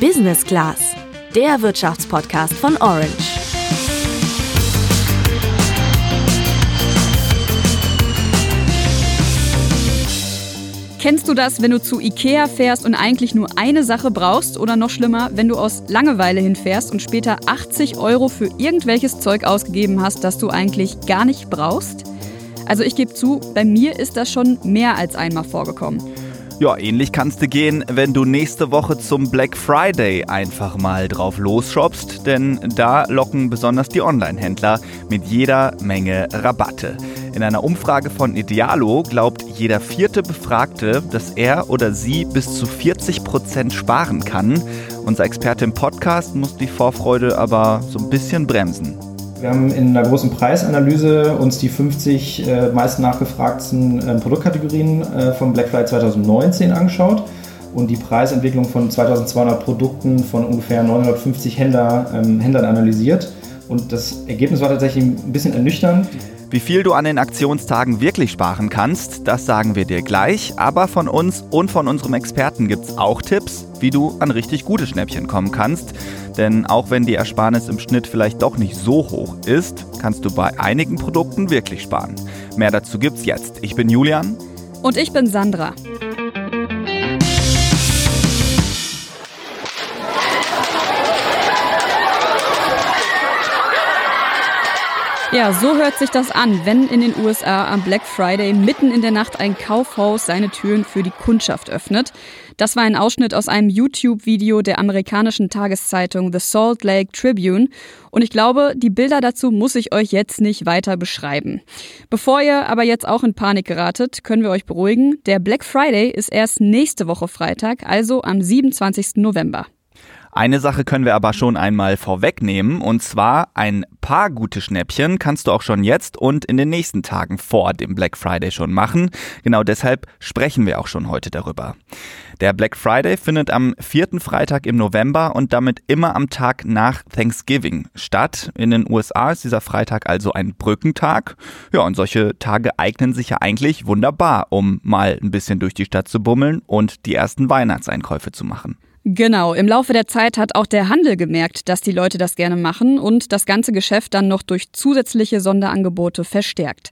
Business Class, der Wirtschaftspodcast von Orange. Kennst du das, wenn du zu Ikea fährst und eigentlich nur eine Sache brauchst? Oder noch schlimmer, wenn du aus Langeweile hinfährst und später 80 Euro für irgendwelches Zeug ausgegeben hast, das du eigentlich gar nicht brauchst? Also ich gebe zu, bei mir ist das schon mehr als einmal vorgekommen. Ja, ähnlich kannst du gehen, wenn du nächste Woche zum Black Friday einfach mal drauf losshoppst, denn da locken besonders die Online-Händler mit jeder Menge Rabatte. In einer Umfrage von Idealo glaubt jeder vierte Befragte, dass er oder sie bis zu 40 Prozent sparen kann. Unser Experte im Podcast muss die Vorfreude aber so ein bisschen bremsen. Wir haben in einer großen Preisanalyse uns die 50 äh, meist nachgefragten äh, Produktkategorien äh, vom Black Friday 2019 angeschaut und die Preisentwicklung von 2200 Produkten von ungefähr 950 Händler, ähm, Händlern analysiert. Und das Ergebnis war tatsächlich ein bisschen ernüchternd. Wie viel du an den Aktionstagen wirklich sparen kannst, das sagen wir dir gleich. Aber von uns und von unserem Experten gibt es auch Tipps, wie du an richtig gute Schnäppchen kommen kannst. Denn auch wenn die Ersparnis im Schnitt vielleicht doch nicht so hoch ist, kannst du bei einigen Produkten wirklich sparen. Mehr dazu gibt's jetzt. Ich bin Julian. Und ich bin Sandra. Ja, so hört sich das an, wenn in den USA am Black Friday mitten in der Nacht ein Kaufhaus seine Türen für die Kundschaft öffnet. Das war ein Ausschnitt aus einem YouTube-Video der amerikanischen Tageszeitung The Salt Lake Tribune. Und ich glaube, die Bilder dazu muss ich euch jetzt nicht weiter beschreiben. Bevor ihr aber jetzt auch in Panik geratet, können wir euch beruhigen. Der Black Friday ist erst nächste Woche Freitag, also am 27. November. Eine Sache können wir aber schon einmal vorwegnehmen, und zwar ein paar gute Schnäppchen kannst du auch schon jetzt und in den nächsten Tagen vor dem Black Friday schon machen. Genau deshalb sprechen wir auch schon heute darüber. Der Black Friday findet am vierten Freitag im November und damit immer am Tag nach Thanksgiving statt. In den USA ist dieser Freitag also ein Brückentag. Ja, und solche Tage eignen sich ja eigentlich wunderbar, um mal ein bisschen durch die Stadt zu bummeln und die ersten Weihnachtseinkäufe zu machen. Genau, im Laufe der Zeit hat auch der Handel gemerkt, dass die Leute das gerne machen und das ganze Geschäft dann noch durch zusätzliche Sonderangebote verstärkt.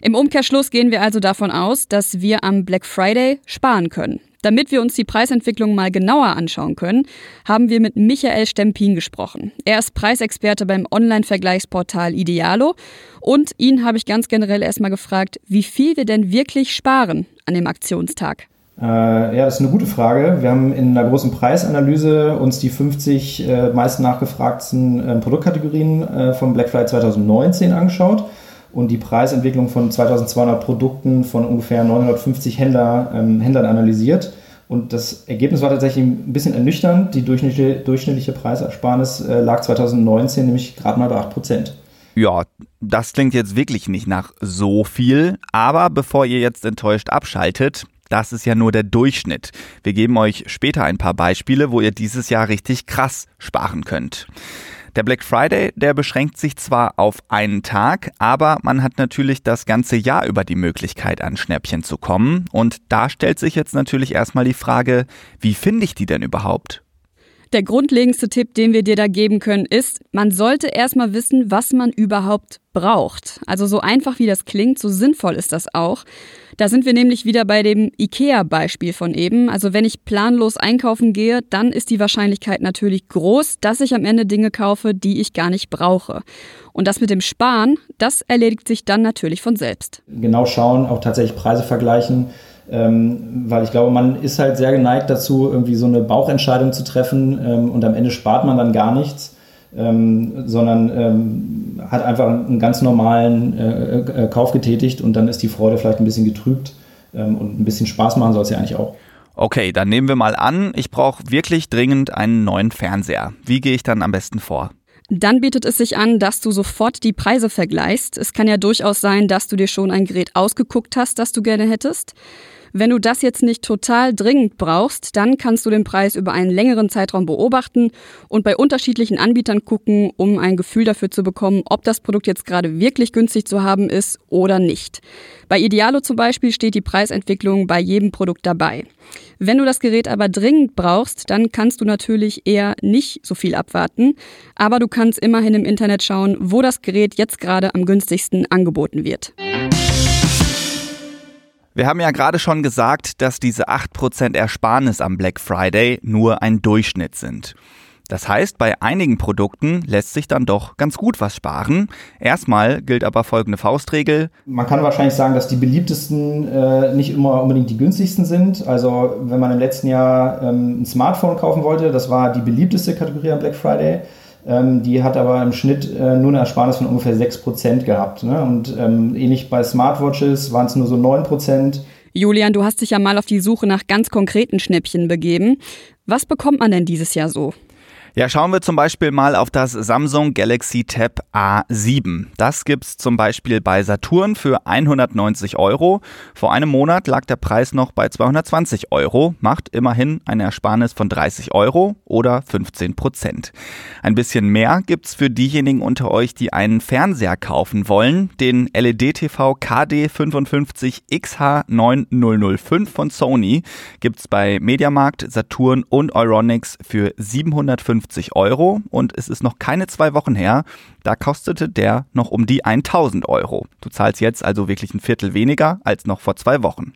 Im Umkehrschluss gehen wir also davon aus, dass wir am Black Friday sparen können. Damit wir uns die Preisentwicklung mal genauer anschauen können, haben wir mit Michael Stempin gesprochen. Er ist Preisexperte beim Online-Vergleichsportal Idealo und ihn habe ich ganz generell erstmal gefragt, wie viel wir denn wirklich sparen an dem Aktionstag. Äh, ja, das ist eine gute Frage. Wir haben in einer großen Preisanalyse uns die 50 äh, meist nachgefragten äh, Produktkategorien äh, vom Black Friday 2019 angeschaut und die Preisentwicklung von 2200 Produkten von ungefähr 950 Händler, ähm, Händlern analysiert. Und das Ergebnis war tatsächlich ein bisschen ernüchternd. Die durchschnittliche, durchschnittliche Preisersparnis äh, lag 2019 nämlich gerade mal bei 8 Prozent. Ja, das klingt jetzt wirklich nicht nach so viel. Aber bevor ihr jetzt enttäuscht abschaltet, das ist ja nur der Durchschnitt. Wir geben euch später ein paar Beispiele, wo ihr dieses Jahr richtig krass sparen könnt. Der Black Friday, der beschränkt sich zwar auf einen Tag, aber man hat natürlich das ganze Jahr über die Möglichkeit, an Schnäppchen zu kommen. Und da stellt sich jetzt natürlich erstmal die Frage, wie finde ich die denn überhaupt? Der grundlegendste Tipp, den wir dir da geben können, ist, man sollte erstmal wissen, was man überhaupt braucht. Also so einfach wie das klingt, so sinnvoll ist das auch. Da sind wir nämlich wieder bei dem IKEA-Beispiel von eben. Also wenn ich planlos einkaufen gehe, dann ist die Wahrscheinlichkeit natürlich groß, dass ich am Ende Dinge kaufe, die ich gar nicht brauche. Und das mit dem Sparen, das erledigt sich dann natürlich von selbst. Genau schauen, auch tatsächlich Preise vergleichen ähm, weil ich glaube, man ist halt sehr geneigt dazu, irgendwie so eine Bauchentscheidung zu treffen ähm, und am Ende spart man dann gar nichts, ähm, sondern ähm, hat einfach einen ganz normalen äh, äh, Kauf getätigt und dann ist die Freude vielleicht ein bisschen getrübt ähm, und ein bisschen Spaß machen soll es ja eigentlich auch. Okay, dann nehmen wir mal an, ich brauche wirklich dringend einen neuen Fernseher. Wie gehe ich dann am besten vor? Dann bietet es sich an, dass du sofort die Preise vergleichst. Es kann ja durchaus sein, dass du dir schon ein Gerät ausgeguckt hast, das du gerne hättest. Wenn du das jetzt nicht total dringend brauchst, dann kannst du den Preis über einen längeren Zeitraum beobachten und bei unterschiedlichen Anbietern gucken, um ein Gefühl dafür zu bekommen, ob das Produkt jetzt gerade wirklich günstig zu haben ist oder nicht. Bei Idealo zum Beispiel steht die Preisentwicklung bei jedem Produkt dabei. Wenn du das Gerät aber dringend brauchst, dann kannst du natürlich eher nicht so viel abwarten, aber du kannst immerhin im Internet schauen, wo das Gerät jetzt gerade am günstigsten angeboten wird. Wir haben ja gerade schon gesagt, dass diese 8% Ersparnis am Black Friday nur ein Durchschnitt sind. Das heißt, bei einigen Produkten lässt sich dann doch ganz gut was sparen. Erstmal gilt aber folgende Faustregel. Man kann wahrscheinlich sagen, dass die beliebtesten äh, nicht immer unbedingt die günstigsten sind. Also wenn man im letzten Jahr ähm, ein Smartphone kaufen wollte, das war die beliebteste Kategorie am Black Friday. Ähm, die hat aber im Schnitt äh, nur eine Ersparnis von ungefähr 6% gehabt. Ne? Und ähm, ähnlich bei Smartwatches waren es nur so 9%. Julian, du hast dich ja mal auf die Suche nach ganz konkreten Schnäppchen begeben. Was bekommt man denn dieses Jahr so? Ja, schauen wir zum Beispiel mal auf das Samsung Galaxy Tab A7. Das gibt's zum Beispiel bei Saturn für 190 Euro. Vor einem Monat lag der Preis noch bei 220 Euro, macht immerhin eine Ersparnis von 30 Euro oder 15 Prozent. Ein bisschen mehr gibt's für diejenigen unter euch, die einen Fernseher kaufen wollen. Den LED-TV KD 55 XH9005 von Sony gibt's bei Mediamarkt, Saturn und Euronics für 750 50 Euro und es ist noch keine zwei Wochen her, da kostete der noch um die 1000 Euro. Du zahlst jetzt also wirklich ein Viertel weniger als noch vor zwei Wochen.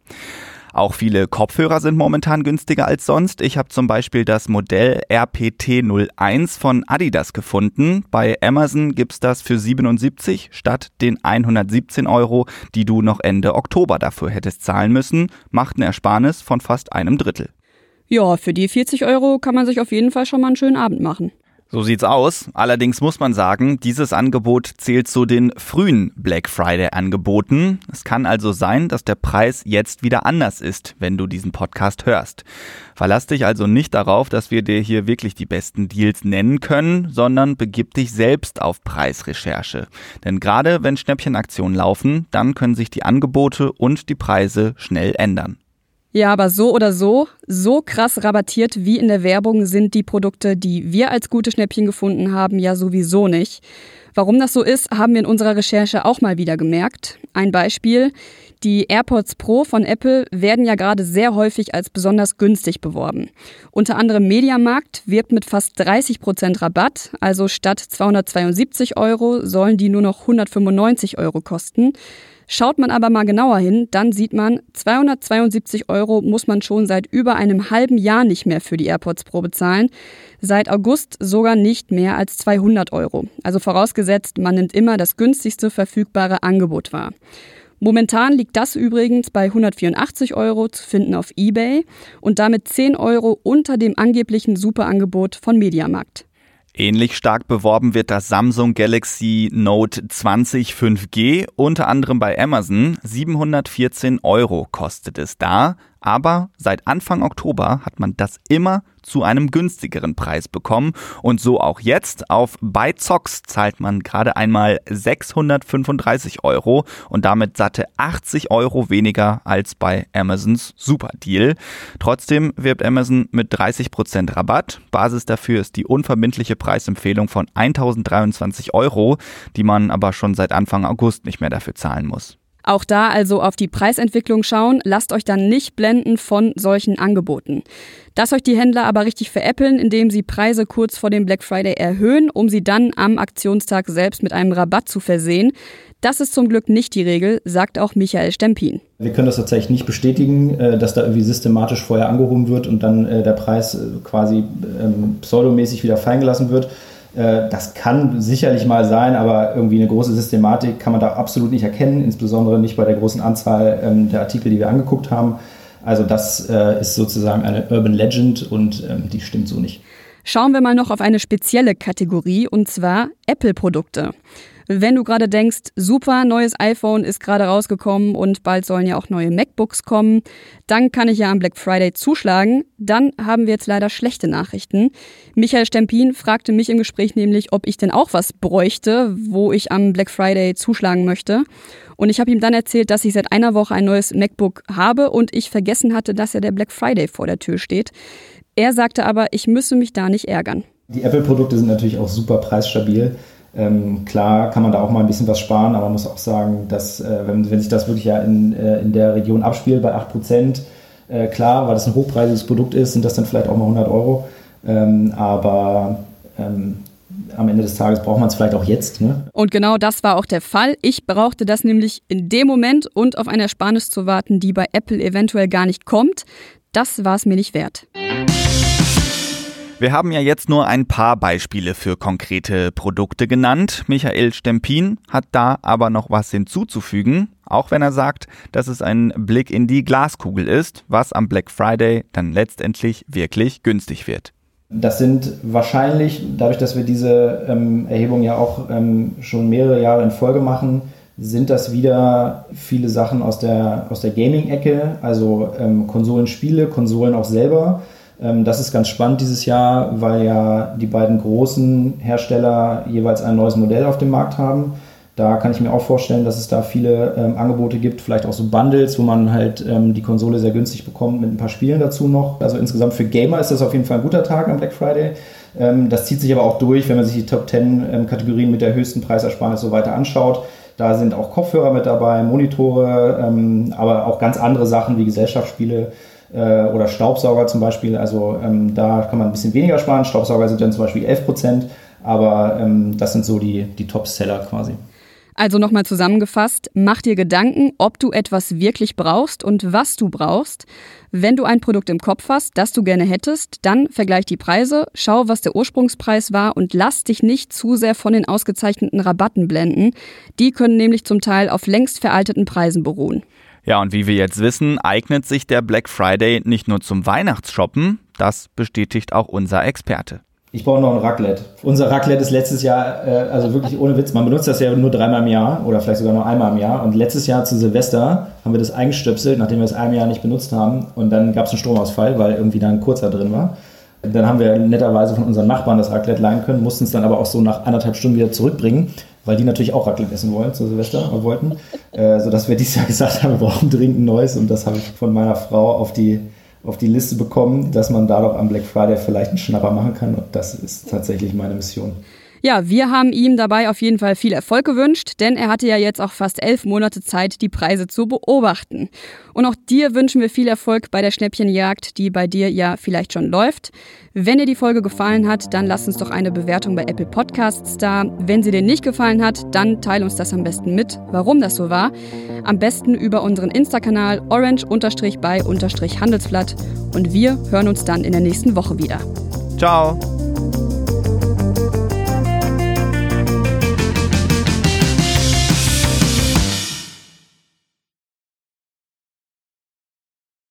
Auch viele Kopfhörer sind momentan günstiger als sonst. Ich habe zum Beispiel das Modell RPT01 von Adidas gefunden. Bei Amazon gibt's das für 77 statt den 117 Euro, die du noch Ende Oktober dafür hättest zahlen müssen. Macht eine Ersparnis von fast einem Drittel. Ja, für die 40 Euro kann man sich auf jeden Fall schon mal einen schönen Abend machen. So sieht's aus. Allerdings muss man sagen, dieses Angebot zählt zu den frühen Black Friday Angeboten. Es kann also sein, dass der Preis jetzt wieder anders ist, wenn du diesen Podcast hörst. Verlass dich also nicht darauf, dass wir dir hier wirklich die besten Deals nennen können, sondern begib dich selbst auf Preisrecherche. Denn gerade wenn Schnäppchenaktionen laufen, dann können sich die Angebote und die Preise schnell ändern. Ja, aber so oder so, so krass rabattiert wie in der Werbung sind die Produkte, die wir als gute Schnäppchen gefunden haben, ja sowieso nicht. Warum das so ist, haben wir in unserer Recherche auch mal wieder gemerkt. Ein Beispiel. Die AirPods Pro von Apple werden ja gerade sehr häufig als besonders günstig beworben. Unter anderem Mediamarkt wirbt mit fast 30 Prozent Rabatt, also statt 272 Euro sollen die nur noch 195 Euro kosten. Schaut man aber mal genauer hin, dann sieht man, 272 Euro muss man schon seit über einem halben Jahr nicht mehr für die AirPods Pro bezahlen. Seit August sogar nicht mehr als 200 Euro. Also vorausgesetzt, man nimmt immer das günstigste verfügbare Angebot wahr. Momentan liegt das übrigens bei 184 Euro zu finden auf eBay und damit 10 Euro unter dem angeblichen Superangebot von Mediamarkt. Ähnlich stark beworben wird das Samsung Galaxy Note 20 5G, unter anderem bei Amazon. 714 Euro kostet es da, aber seit Anfang Oktober hat man das immer zu einem günstigeren Preis bekommen und so auch jetzt. Auf BuyZox zahlt man gerade einmal 635 Euro und damit satte 80 Euro weniger als bei Amazons Super Deal. Trotzdem wirbt Amazon mit 30% Rabatt. Basis dafür ist die unverbindliche Preisempfehlung von 1023 Euro, die man aber schon seit Anfang August nicht mehr dafür zahlen muss. Auch da also auf die Preisentwicklung schauen, lasst euch dann nicht blenden von solchen Angeboten. Dass euch die Händler aber richtig veräppeln, indem sie Preise kurz vor dem Black Friday erhöhen, um sie dann am Aktionstag selbst mit einem Rabatt zu versehen, das ist zum Glück nicht die Regel, sagt auch Michael Stempin. Wir können das tatsächlich nicht bestätigen, äh, dass da irgendwie systematisch vorher angehoben wird und dann äh, der Preis äh, quasi ähm, pseudomäßig wieder fallen gelassen wird. Äh, das kann sicherlich mal sein, aber irgendwie eine große Systematik kann man da absolut nicht erkennen, insbesondere nicht bei der großen Anzahl ähm, der Artikel, die wir angeguckt haben. Also das äh, ist sozusagen eine Urban Legend und ähm, die stimmt so nicht. Schauen wir mal noch auf eine spezielle Kategorie, und zwar Apple-Produkte. Wenn du gerade denkst, super, neues iPhone ist gerade rausgekommen und bald sollen ja auch neue MacBooks kommen, dann kann ich ja am Black Friday zuschlagen. Dann haben wir jetzt leider schlechte Nachrichten. Michael Stempin fragte mich im Gespräch nämlich, ob ich denn auch was bräuchte, wo ich am Black Friday zuschlagen möchte. Und ich habe ihm dann erzählt, dass ich seit einer Woche ein neues MacBook habe und ich vergessen hatte, dass ja der Black Friday vor der Tür steht. Er sagte aber, ich müsse mich da nicht ärgern. Die Apple-Produkte sind natürlich auch super preisstabil. Ähm, klar kann man da auch mal ein bisschen was sparen, aber man muss auch sagen, dass äh, wenn, wenn, sich das wirklich ja in, äh, in der Region abspielt bei 8%, äh, klar, weil das ein hochpreisiges Produkt ist, sind das dann vielleicht auch mal 100 Euro. Ähm, aber ähm, am Ende des Tages braucht man es vielleicht auch jetzt. Ne? Und genau das war auch der Fall. Ich brauchte das nämlich in dem Moment und auf eine Ersparnis zu warten, die bei Apple eventuell gar nicht kommt. Das war es mir nicht wert. Wir haben ja jetzt nur ein paar Beispiele für konkrete Produkte genannt. Michael Stempin hat da aber noch was hinzuzufügen, auch wenn er sagt, dass es ein Blick in die Glaskugel ist, was am Black Friday dann letztendlich wirklich günstig wird. Das sind wahrscheinlich, dadurch, dass wir diese ähm, Erhebung ja auch ähm, schon mehrere Jahre in Folge machen, sind das wieder viele Sachen aus der, aus der Gaming-Ecke, also ähm, Konsolenspiele, Konsolen auch selber. Ähm, das ist ganz spannend dieses Jahr, weil ja die beiden großen Hersteller jeweils ein neues Modell auf dem Markt haben. Da kann ich mir auch vorstellen, dass es da viele ähm, Angebote gibt, vielleicht auch so Bundles, wo man halt ähm, die Konsole sehr günstig bekommt mit ein paar Spielen dazu noch. Also insgesamt für Gamer ist das auf jeden Fall ein guter Tag am Black Friday. Ähm, das zieht sich aber auch durch, wenn man sich die Top 10 ähm, Kategorien mit der höchsten Preisersparnis so weiter anschaut. Da sind auch Kopfhörer mit dabei, Monitore, ähm, aber auch ganz andere Sachen wie Gesellschaftsspiele äh, oder Staubsauger zum Beispiel. Also ähm, da kann man ein bisschen weniger sparen. Staubsauger sind dann zum Beispiel 11 Prozent, aber ähm, das sind so die, die Top-Seller quasi. Also nochmal zusammengefasst, mach dir Gedanken, ob du etwas wirklich brauchst und was du brauchst. Wenn du ein Produkt im Kopf hast, das du gerne hättest, dann vergleich die Preise, schau, was der Ursprungspreis war und lass dich nicht zu sehr von den ausgezeichneten Rabatten blenden. Die können nämlich zum Teil auf längst veralteten Preisen beruhen. Ja, und wie wir jetzt wissen, eignet sich der Black Friday nicht nur zum Weihnachtsshoppen, das bestätigt auch unser Experte. Ich brauche noch ein Raclette. Unser Raclette ist letztes Jahr, äh, also wirklich ohne Witz, man benutzt das ja nur dreimal im Jahr oder vielleicht sogar nur einmal im Jahr. Und letztes Jahr zu Silvester haben wir das eingestöpselt, nachdem wir es ein Jahr nicht benutzt haben. Und dann gab es einen Stromausfall, weil irgendwie da ein kurzer drin war. Dann haben wir netterweise von unseren Nachbarn das Raclette leihen können, mussten es dann aber auch so nach anderthalb Stunden wieder zurückbringen, weil die natürlich auch Raclette essen wollen zu Silvester und wollten. Äh, sodass wir dieses Jahr gesagt haben, wir brauchen dringend ein neues und das habe ich von meiner Frau auf die, auf die Liste bekommen, dass man da doch am Black Friday vielleicht einen Schnapper machen kann und das ist tatsächlich meine Mission. Ja, wir haben ihm dabei auf jeden Fall viel Erfolg gewünscht, denn er hatte ja jetzt auch fast elf Monate Zeit, die Preise zu beobachten. Und auch dir wünschen wir viel Erfolg bei der Schnäppchenjagd, die bei dir ja vielleicht schon läuft. Wenn dir die Folge gefallen hat, dann lass uns doch eine Bewertung bei Apple Podcasts da. Wenn sie dir nicht gefallen hat, dann teile uns das am besten mit, warum das so war. Am besten über unseren Insta-Kanal orange-by-handelsblatt. Und wir hören uns dann in der nächsten Woche wieder. Ciao!